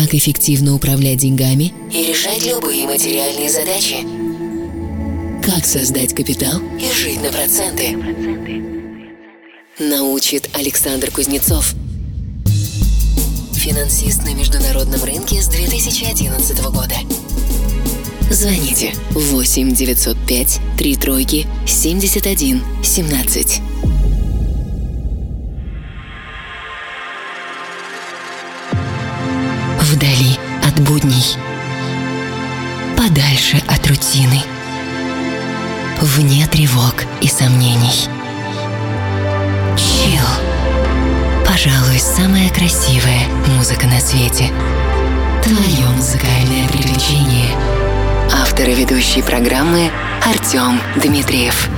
как эффективно управлять деньгами и решать любые материальные задачи. Как создать капитал и жить на проценты. Научит Александр Кузнецов. Финансист на международном рынке с 2011 года. Звоните 8 905 3 тройки 71 17. Будней. Подальше от рутины. Вне тревог и сомнений. Чил. Пожалуй, самая красивая музыка на свете. Твое музыкальное приключение. Автор и ведущий программы Артем Дмитриев.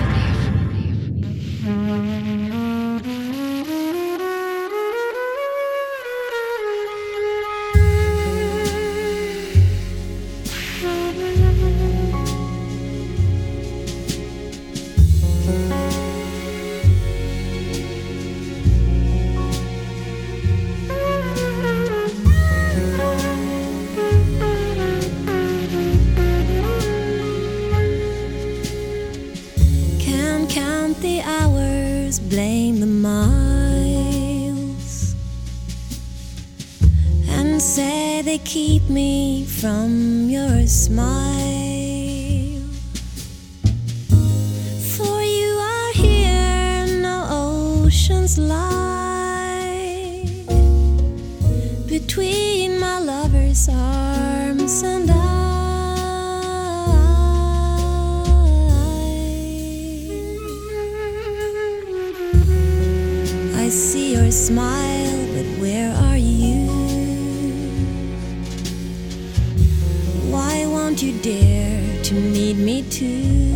See your smile, but where are you? Why won't you dare to meet me too?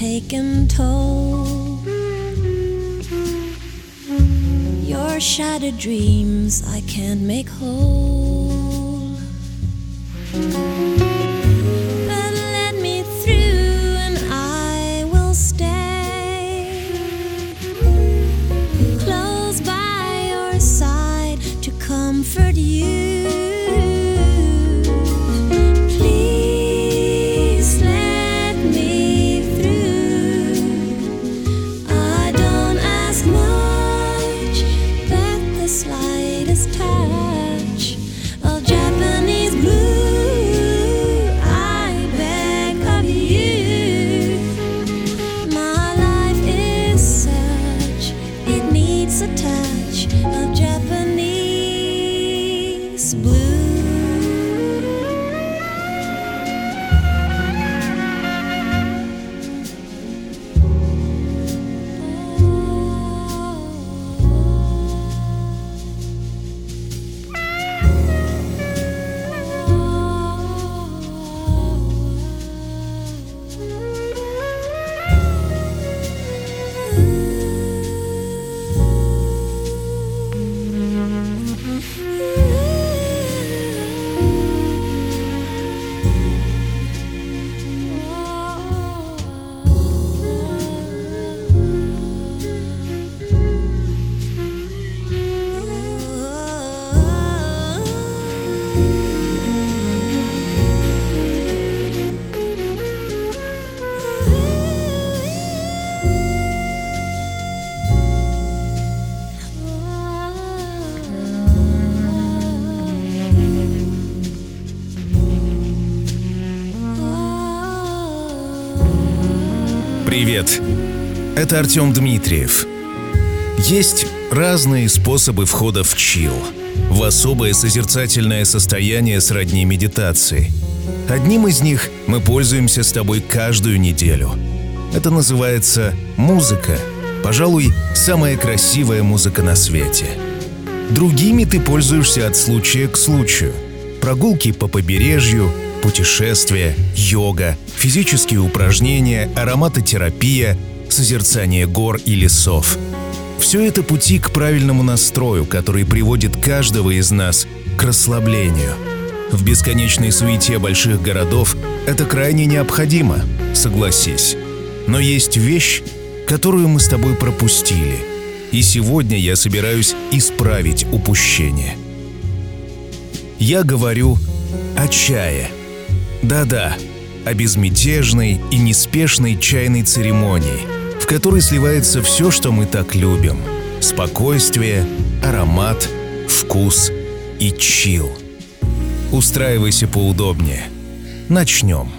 Taken toll. Your shattered dreams I can't make whole. a touch of Japan. Привет. Это Артем Дмитриев. Есть разные способы входа в чил, в особое созерцательное состояние сродни медитации. Одним из них мы пользуемся с тобой каждую неделю. Это называется музыка. Пожалуй, самая красивая музыка на свете. Другими ты пользуешься от случая к случаю. Прогулки по побережью, путешествия, йога, физические упражнения, ароматотерапия, созерцание гор и лесов – все это пути к правильному настрою, который приводит каждого из нас к расслаблению. В бесконечной суете больших городов это крайне необходимо, согласись. Но есть вещь, которую мы с тобой пропустили. И сегодня я собираюсь исправить упущение. Я говорю о чае. Да-да, о безмятежной и неспешной чайной церемонии – которой сливается все, что мы так любим. Спокойствие, аромат, вкус и чил. Устраивайся поудобнее. Начнем.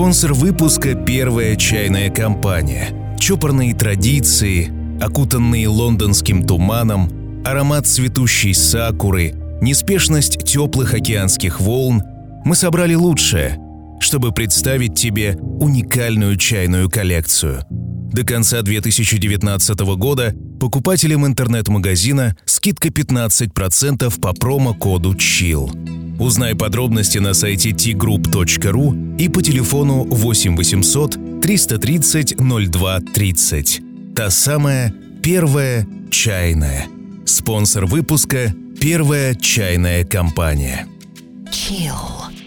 Спонсор выпуска – первая чайная компания. Чопорные традиции, окутанные лондонским туманом, аромат цветущей сакуры, неспешность теплых океанских волн – мы собрали лучшее, чтобы представить тебе уникальную чайную коллекцию. До конца 2019 года покупателям интернет-магазина скидка 15% по промокоду CHILL. Узнай подробности на сайте tgroup.ru и по телефону 8 800 330 02 30. Та самая первая чайная. Спонсор выпуска – первая чайная компания. Chill.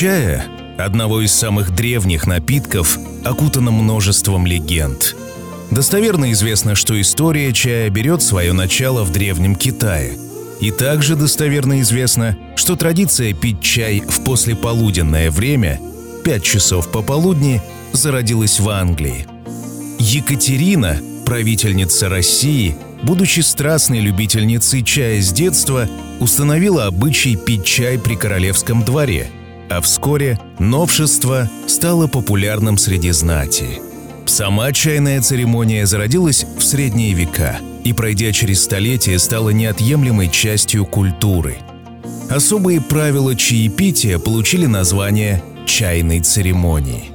Чая, одного из самых древних напитков, окутано множеством легенд. Достоверно известно, что история чая берет свое начало в Древнем Китае. И также достоверно известно, что традиция пить чай в послеполуденное время, 5 часов пополудни, зародилась в Англии. Екатерина, правительница России, будучи страстной любительницей чая с детства, установила обычай пить чай при королевском дворе, а вскоре новшество стало популярным среди знати. Сама чайная церемония зародилась в средние века и, пройдя через столетия, стала неотъемлемой частью культуры. Особые правила чаепития получили название чайной церемонии.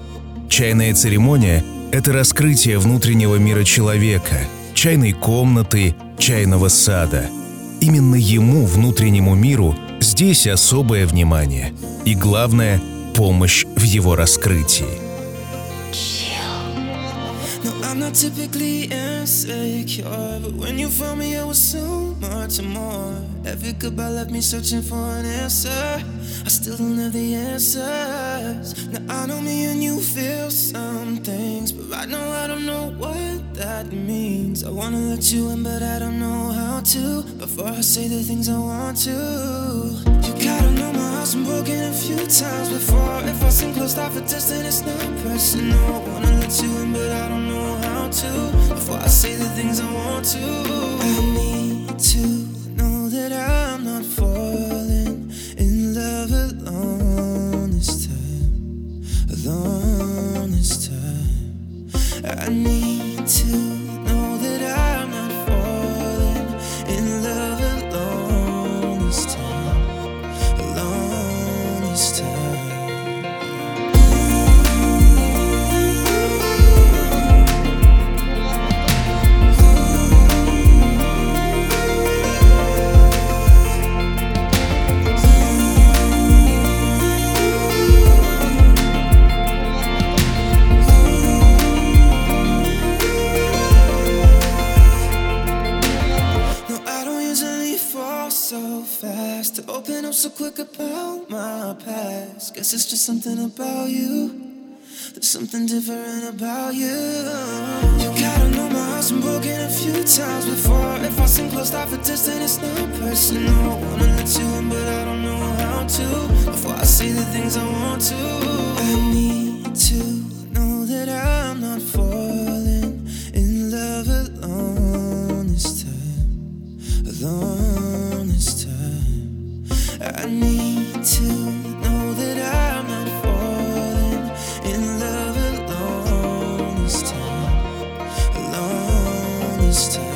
Чайная церемония – это раскрытие внутреннего мира человека, чайной комнаты, чайного сада. Именно ему, внутреннему миру, здесь особое внимание и, главное, помощь в его раскрытии. I'm not typically insecure, but when you found me, it was so much more. Every goodbye left me searching for an answer. I still don't have the answers. Now I know me and you feel some things, but right now I don't know what that means. I wanna let you in, but I don't know how to. Before I say the things I want to, you gotta know my heart's been broken a few times before. If I seem closed off at distance, it's not personal. Wanna let you in, but I don't know to. Before I say the things I want to, I need to know that I'm not falling in love alone this time. Alone this time. I need to open up so quick about my past. Guess it's just something about you. There's something different about you. You gotta know my heart's been broken a few times before. If I seem closed off a distance, it's not personal. Wanna let you in, but I don't know how to. Before I say the things I want to, I need to just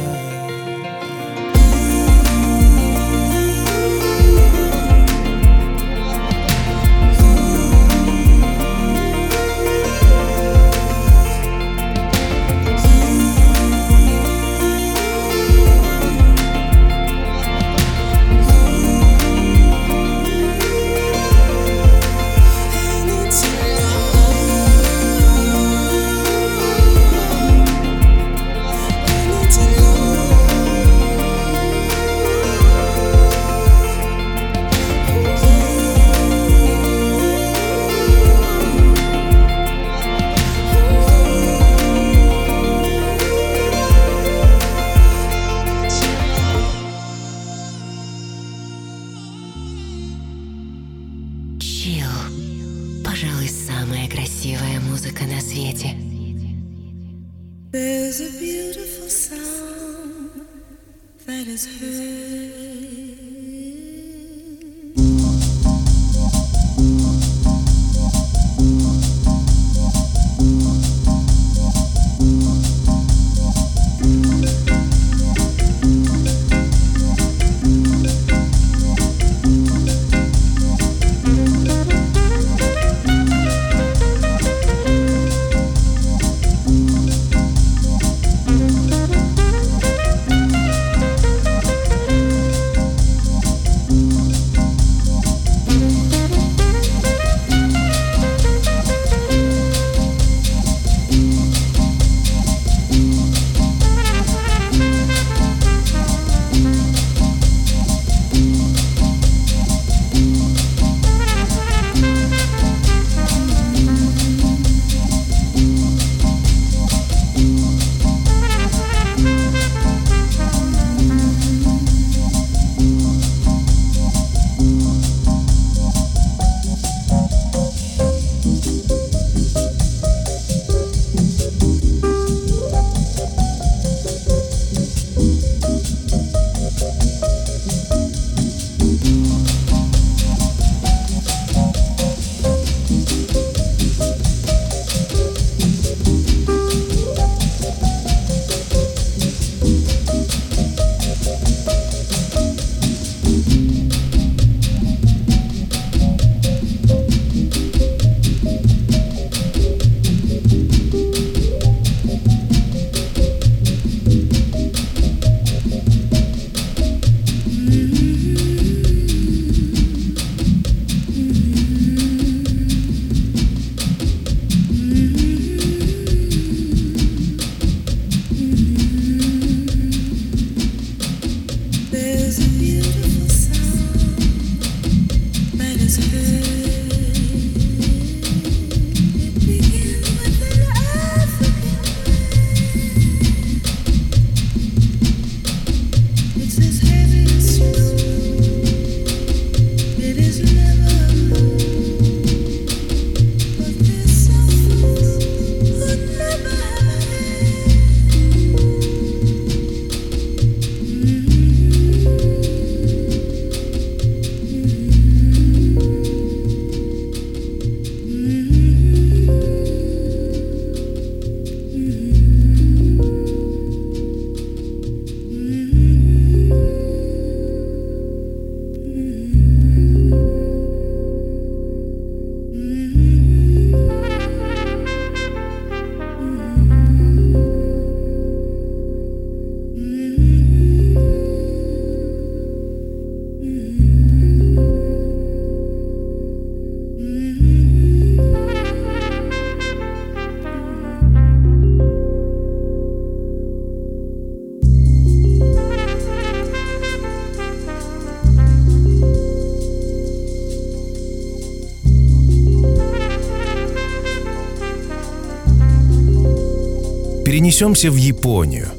Перенесемся в Японию.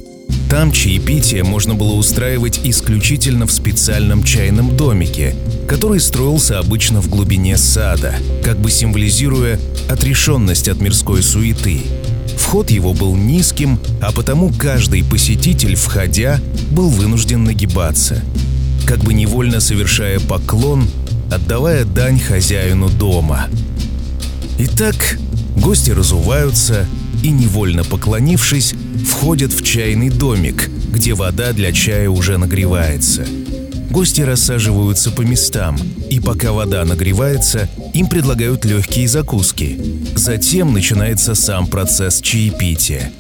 Там чаепитие можно было устраивать исключительно в специальном чайном домике, который строился обычно в глубине сада, как бы символизируя отрешенность от мирской суеты. Вход его был низким, а потому каждый посетитель, входя, был вынужден нагибаться, как бы невольно совершая поклон, отдавая дань хозяину дома. Итак, гости разуваются и, невольно поклонившись, входят в чайный домик, где вода для чая уже нагревается. Гости рассаживаются по местам, и пока вода нагревается, им предлагают легкие закуски. Затем начинается сам процесс чаепития.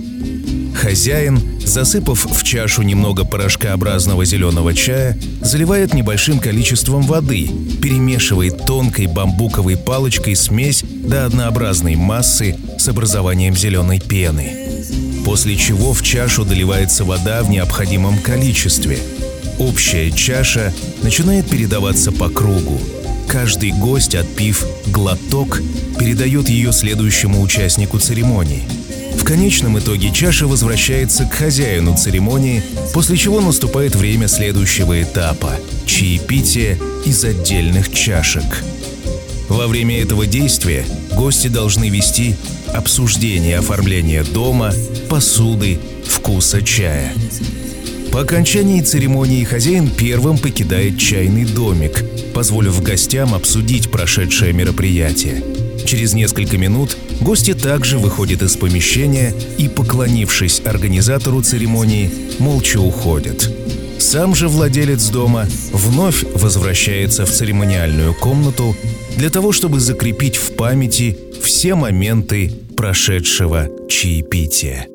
Хозяин, засыпав в чашу немного порошкообразного зеленого чая, заливает небольшим количеством воды, перемешивает тонкой бамбуковой палочкой смесь до однообразной массы с образованием зеленой пены. После чего в чашу доливается вода в необходимом количестве. Общая чаша начинает передаваться по кругу. Каждый гость, отпив глоток, передает ее следующему участнику церемонии – в конечном итоге чаша возвращается к хозяину церемонии, после чего наступает время следующего этапа – чаепитие из отдельных чашек. Во время этого действия гости должны вести обсуждение оформления дома, посуды, вкуса чая. По окончании церемонии хозяин первым покидает чайный домик, позволив гостям обсудить прошедшее мероприятие. Через несколько минут гости также выходят из помещения и, поклонившись организатору церемонии, молча уходят. Сам же владелец дома вновь возвращается в церемониальную комнату для того, чтобы закрепить в памяти все моменты прошедшего чаепития.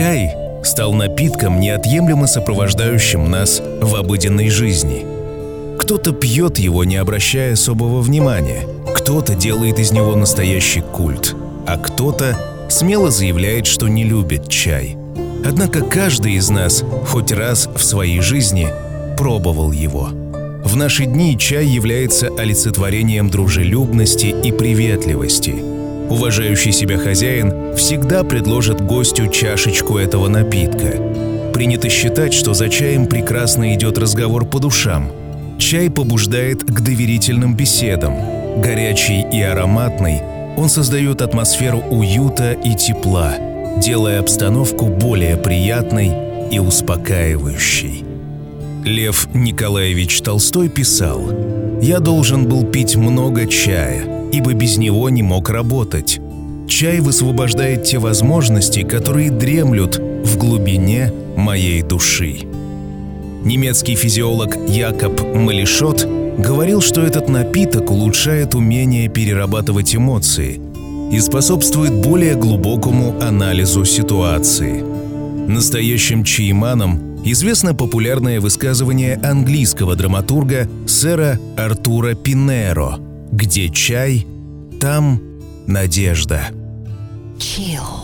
Chill. стал напитком, неотъемлемо сопровождающим нас в обыденной жизни. Кто-то пьет его, не обращая особого внимания, кто-то делает из него настоящий культ, а кто-то смело заявляет, что не любит чай. Однако каждый из нас хоть раз в своей жизни пробовал его. В наши дни чай является олицетворением дружелюбности и приветливости. Уважающий себя хозяин всегда предложит гостю чашечку этого напитка. Принято считать, что за чаем прекрасно идет разговор по душам. Чай побуждает к доверительным беседам. Горячий и ароматный, он создает атмосферу уюта и тепла, делая обстановку более приятной и успокаивающей. Лев Николаевич Толстой писал «Я должен был пить много чая, ибо без него не мог работать. Чай высвобождает те возможности, которые дремлют в глубине моей души». Немецкий физиолог Якоб Малишот говорил, что этот напиток улучшает умение перерабатывать эмоции и способствует более глубокому анализу ситуации. Настоящим чаеманом известно популярное высказывание английского драматурга сэра Артура Пинеро «Где чай, там надежда». Chill.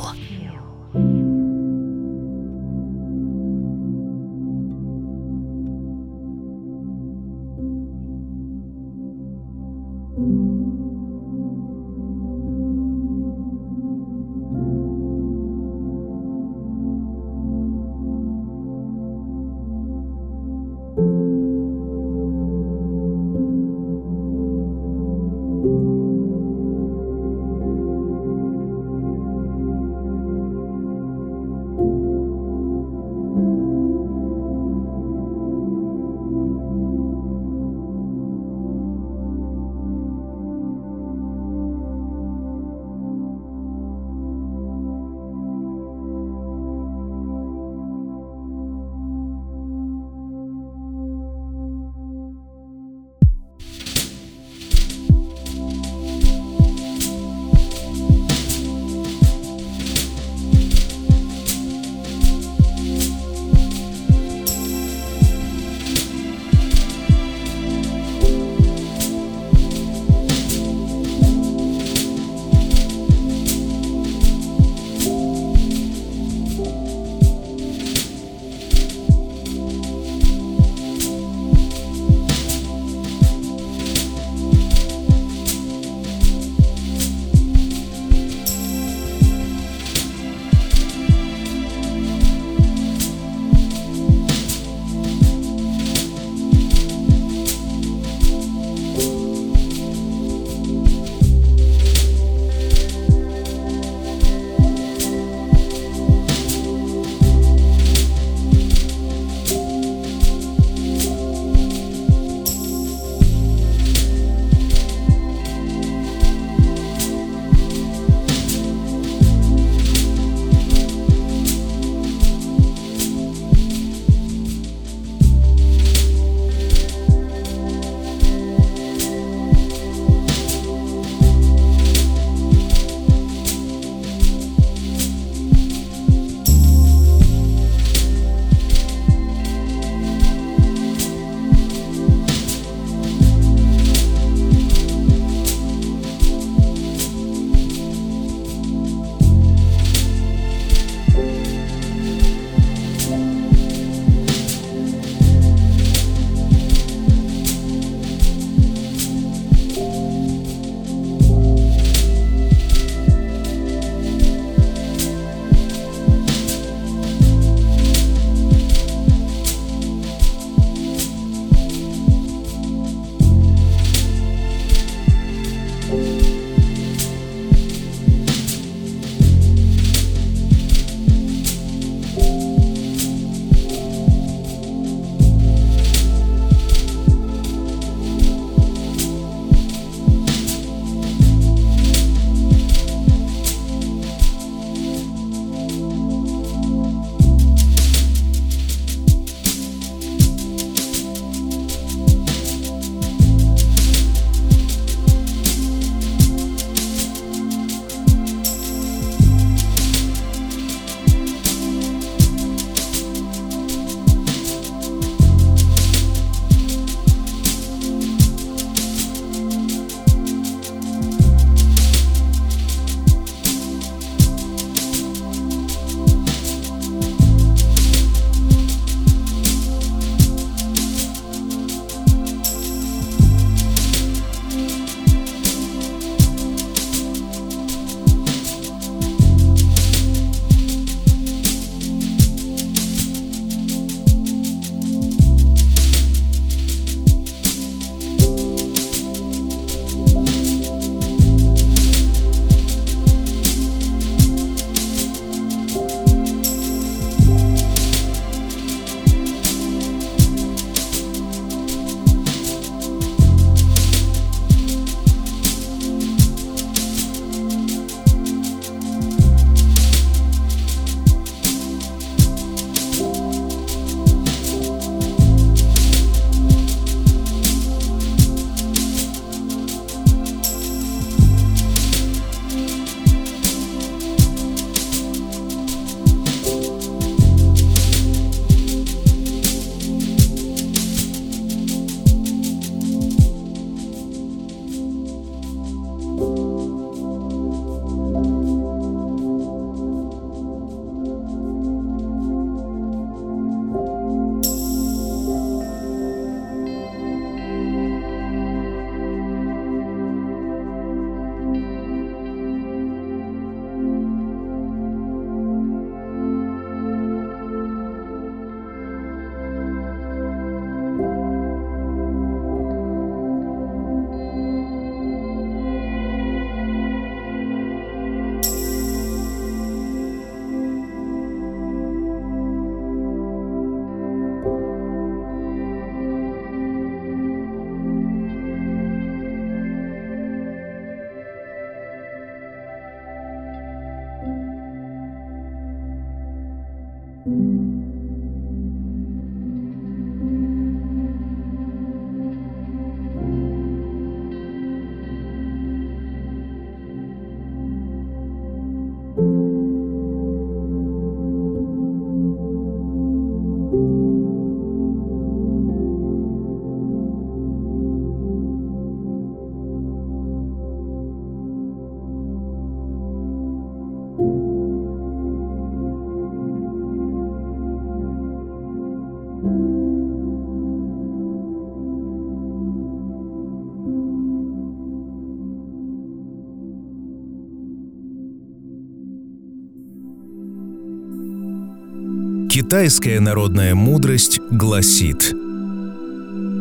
Китайская народная мудрость гласит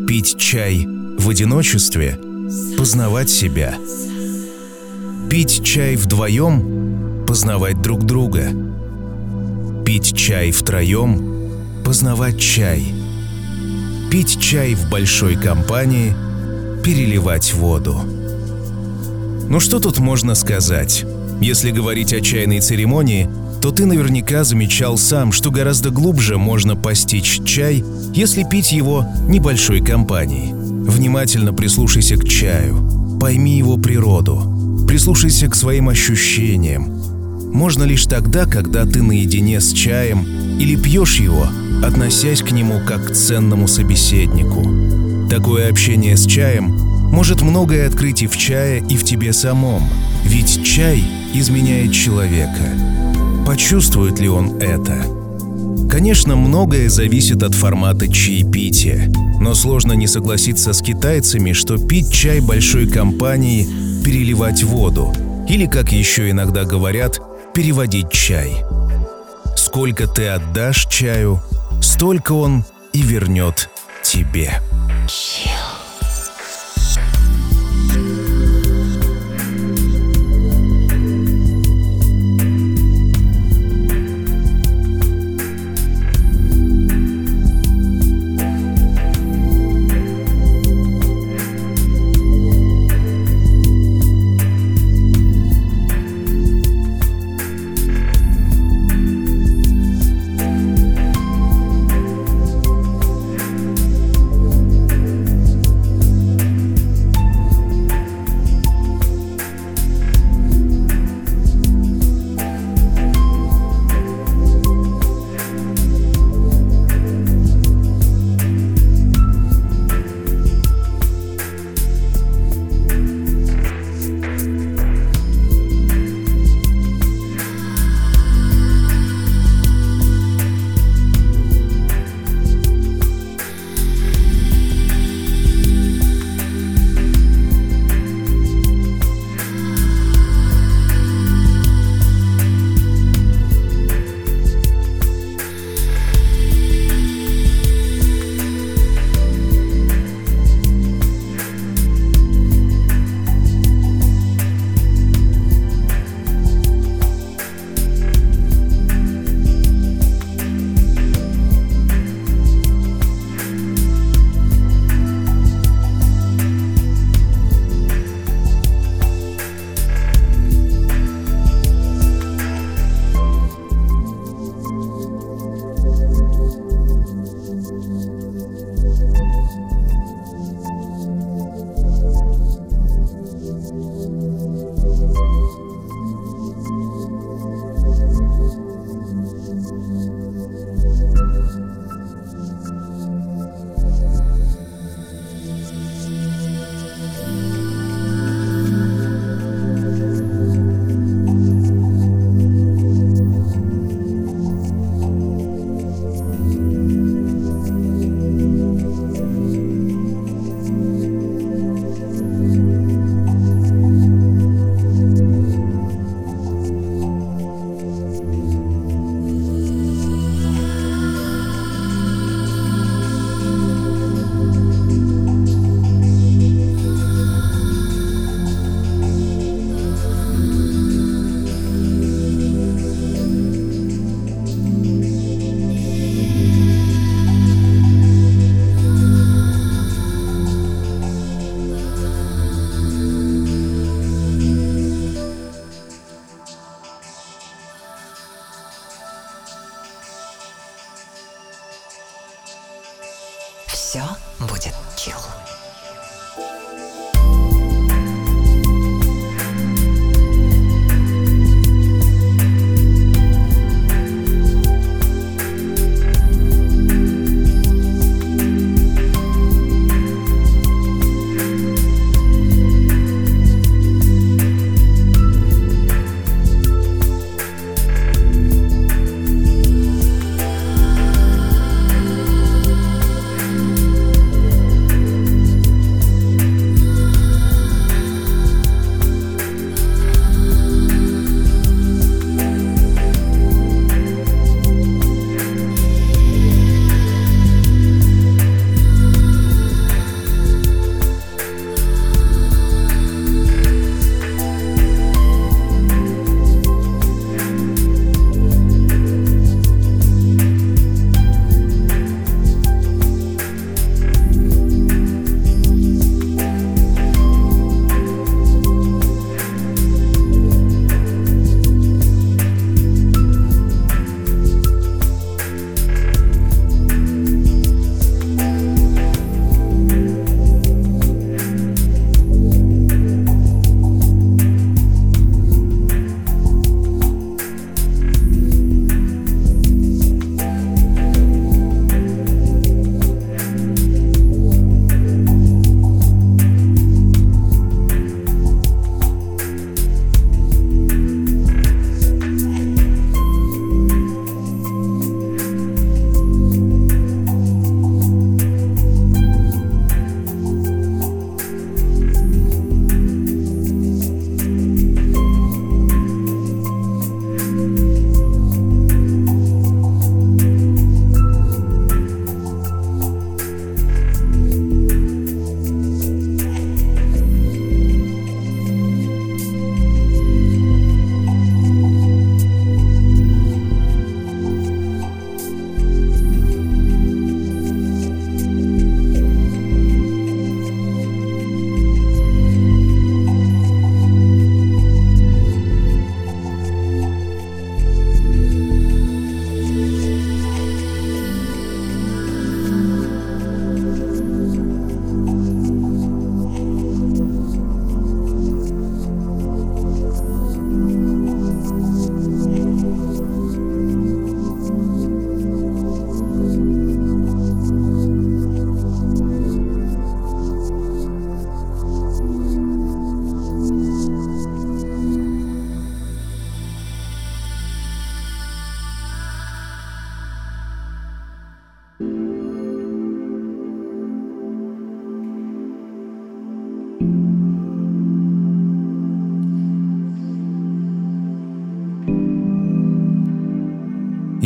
«Пить чай в одиночестве – познавать себя. Пить чай вдвоем – познавать друг друга. Пить чай втроем – познавать чай. Пить чай в большой компании – переливать воду». Ну что тут можно сказать? Если говорить о чайной церемонии – то ты наверняка замечал сам, что гораздо глубже можно постичь чай, если пить его небольшой компанией. Внимательно прислушайся к чаю, пойми его природу, прислушайся к своим ощущениям. Можно лишь тогда, когда ты наедине с чаем или пьешь его, относясь к нему как к ценному собеседнику. Такое общение с чаем может многое открыть и в чае, и в тебе самом, ведь чай изменяет человека – Почувствует ли он это? Конечно, многое зависит от формата чаепития, но сложно не согласиться с китайцами, что пить чай большой компании – переливать воду, или, как еще иногда говорят, переводить чай. Сколько ты отдашь чаю, столько он и вернет тебе. Chill.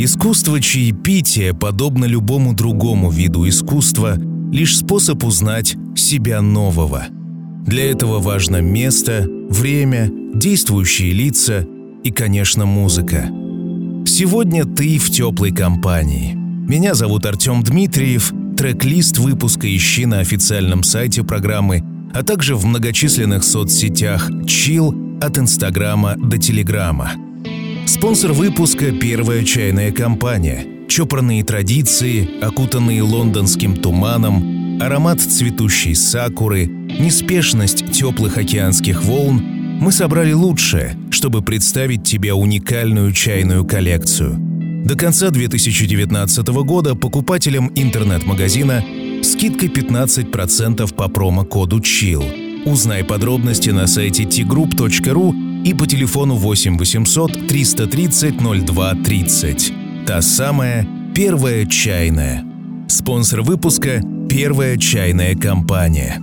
Искусство чаепития, подобно любому другому виду искусства, лишь способ узнать себя нового. Для этого важно место, время, действующие лица и, конечно, музыка. Сегодня ты в теплой компании. Меня зовут Артем Дмитриев. Трек-лист выпуска ищи на официальном сайте программы, а также в многочисленных соцсетях Chill от Инстаграма до Телеграма. Спонсор выпуска – первая чайная компания. Чопорные традиции, окутанные лондонским туманом, аромат цветущей сакуры, неспешность теплых океанских волн – мы собрали лучшее, чтобы представить тебе уникальную чайную коллекцию. До конца 2019 года покупателям интернет-магазина скидка 15% по промокоду CHILL. Узнай подробности на сайте tgroup.ru и по телефону 8 800 330 02 30. Та самая первая чайная. Спонсор выпуска – первая чайная компания.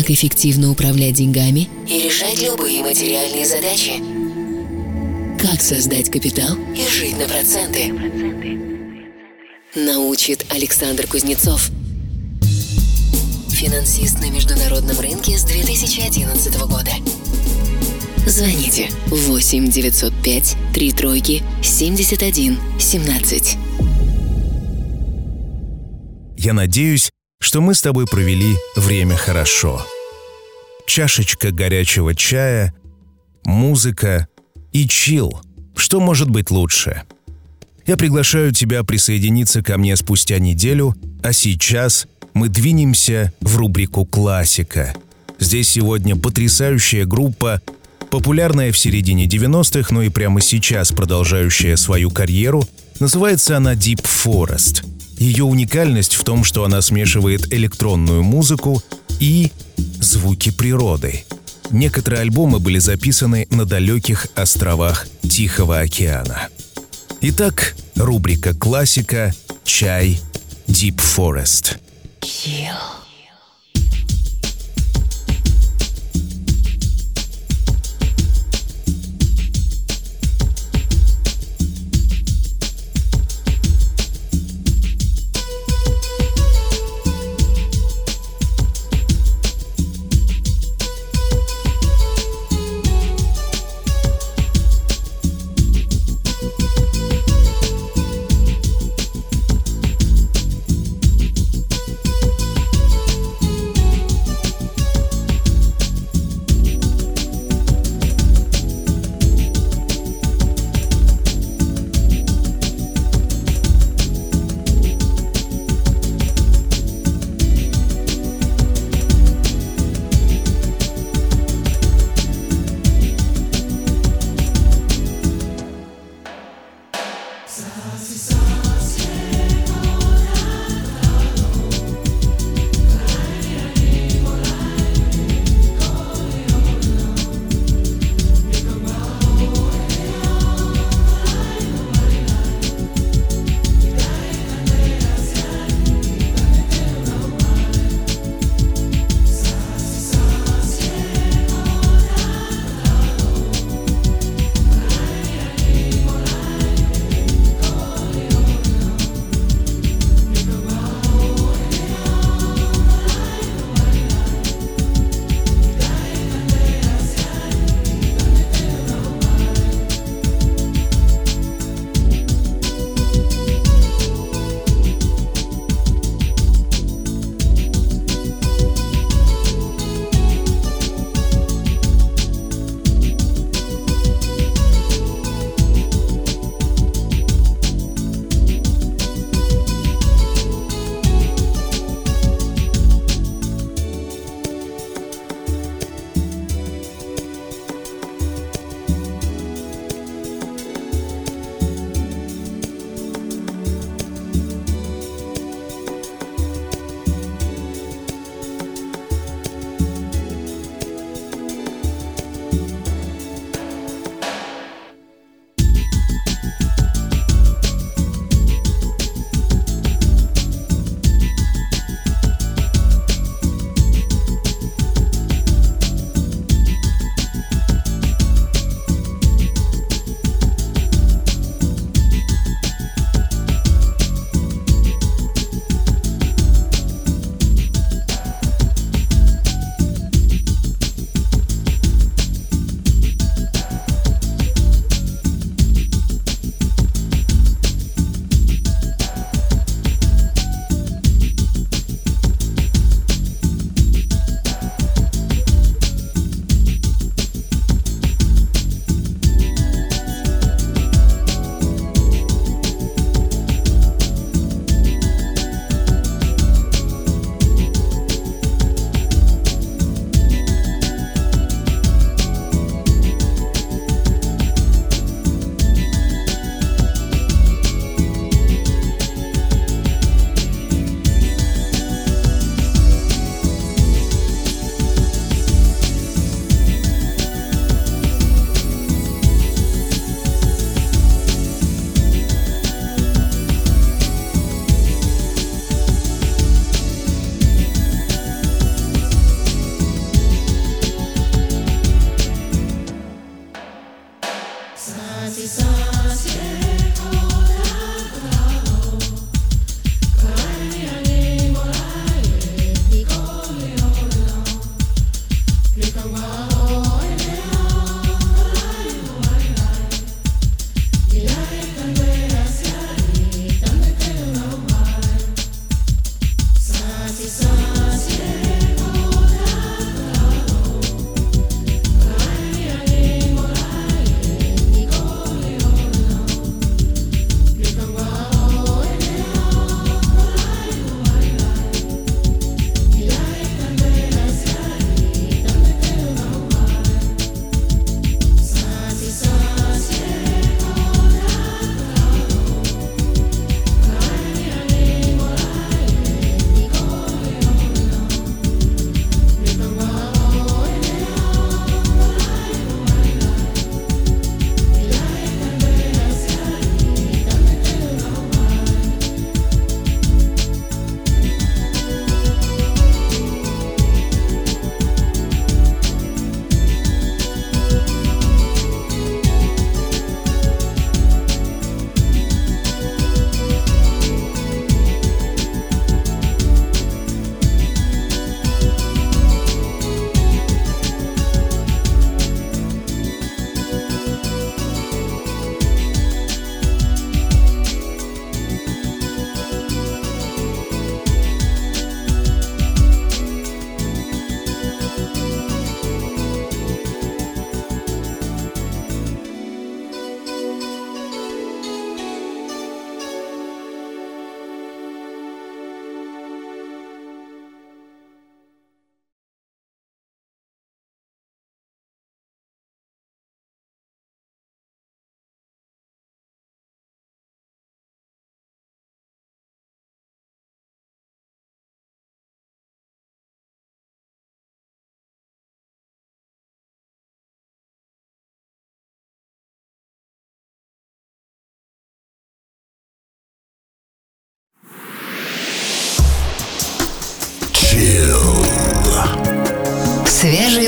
Как эффективно управлять деньгами и решать любые материальные задачи. Как создать капитал и жить на проценты. Научит Александр Кузнецов. Финансист на международном рынке с 2011 года. Звоните 8 905 3 тройки 71 17. Я надеюсь, что мы с тобой провели время хорошо. Чашечка горячего чая, музыка и чил. Что может быть лучше? Я приглашаю тебя присоединиться ко мне спустя неделю, а сейчас мы двинемся в рубрику «Классика». Здесь сегодня потрясающая группа, популярная в середине 90-х, но и прямо сейчас продолжающая свою карьеру. Называется она Deep Forest – ее уникальность в том, что она смешивает электронную музыку и звуки природы. Некоторые альбомы были записаны на далеких островах Тихого океана. Итак, Рубрика «Классика», «Чай», «Deep Forest». Chill.